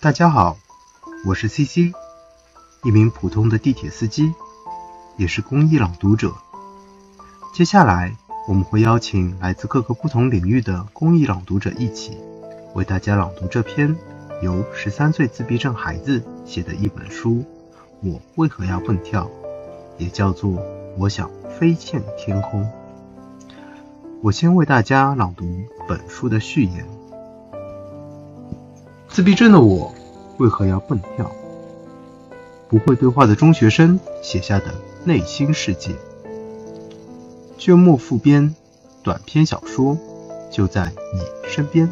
大家好，我是 CC，一名普通的地铁司机，也是公益朗读者。接下来我们会邀请来自各个不同领域的公益朗读者一起，为大家朗读这篇由十三岁自闭症孩子写的一本书《我为何要蹦跳》，也叫做《我想飞向天空》。我先为大家朗读本书的序言。自闭症的我为何要蹦跳？不会对话的中学生写下的内心世界。卷末附编短篇小说就在你身边。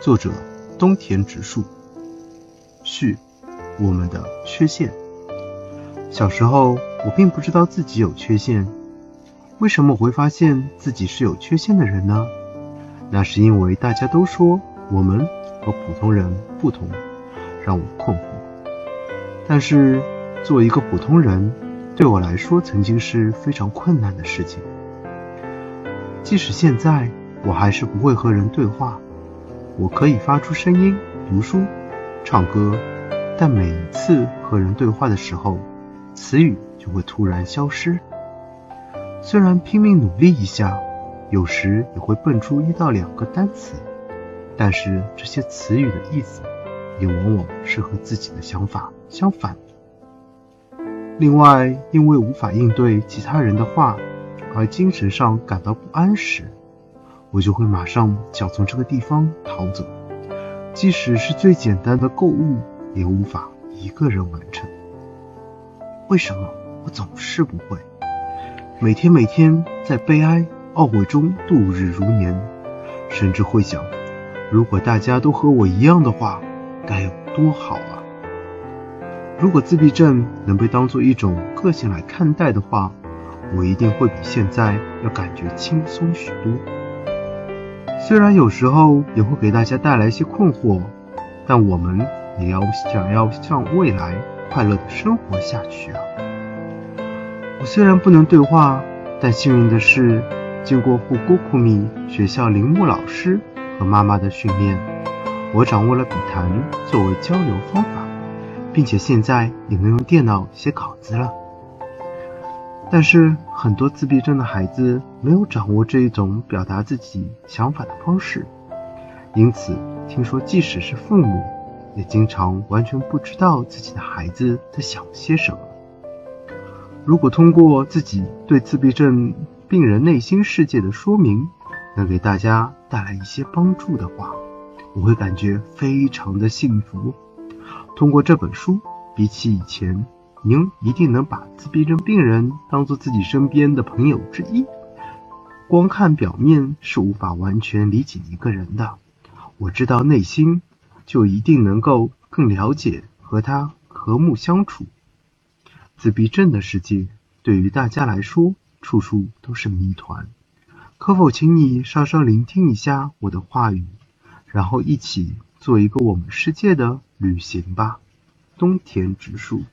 作者东田直树。序：我们的缺陷。小时候我并不知道自己有缺陷。为什么我会发现自己是有缺陷的人呢？那是因为大家都说我们。和普通人不同，让我困惑。但是，作为一个普通人，对我来说曾经是非常困难的事情。即使现在，我还是不会和人对话。我可以发出声音、读书、唱歌，但每一次和人对话的时候，词语就会突然消失。虽然拼命努力一下，有时也会蹦出一到两个单词。但是这些词语的意思，也往往是和自己的想法相反的。另外，因为无法应对其他人的话，而精神上感到不安时，我就会马上想从这个地方逃走。即使是最简单的购物，也无法一个人完成。为什么我总是不会？每天每天在悲哀、懊悔中度日如年，甚至会想。如果大家都和我一样的话，该有多好啊！如果自闭症能被当做一种个性来看待的话，我一定会比现在要感觉轻松许多。虽然有时候也会给大家带来一些困惑，但我们也要想要向未来快乐的生活下去啊！我虽然不能对话，但幸运的是，经过护姑库米学校铃木老师。和妈妈的训练，我掌握了笔谈作为交流方法，并且现在也能用电脑写稿子了。但是很多自闭症的孩子没有掌握这一种表达自己想法的方式，因此听说即使是父母，也经常完全不知道自己的孩子在想些什么。如果通过自己对自闭症病人内心世界的说明，能给大家带来一些帮助的话，我会感觉非常的幸福。通过这本书，比起以前，您一定能把自闭症病人当做自己身边的朋友之一。光看表面是无法完全理解一个人的，我知道内心就一定能够更了解和他和睦相处。自闭症的世界对于大家来说，处处都是谜团。可否请你稍稍聆听一下我的话语，然后一起做一个我们世界的旅行吧。东田直树。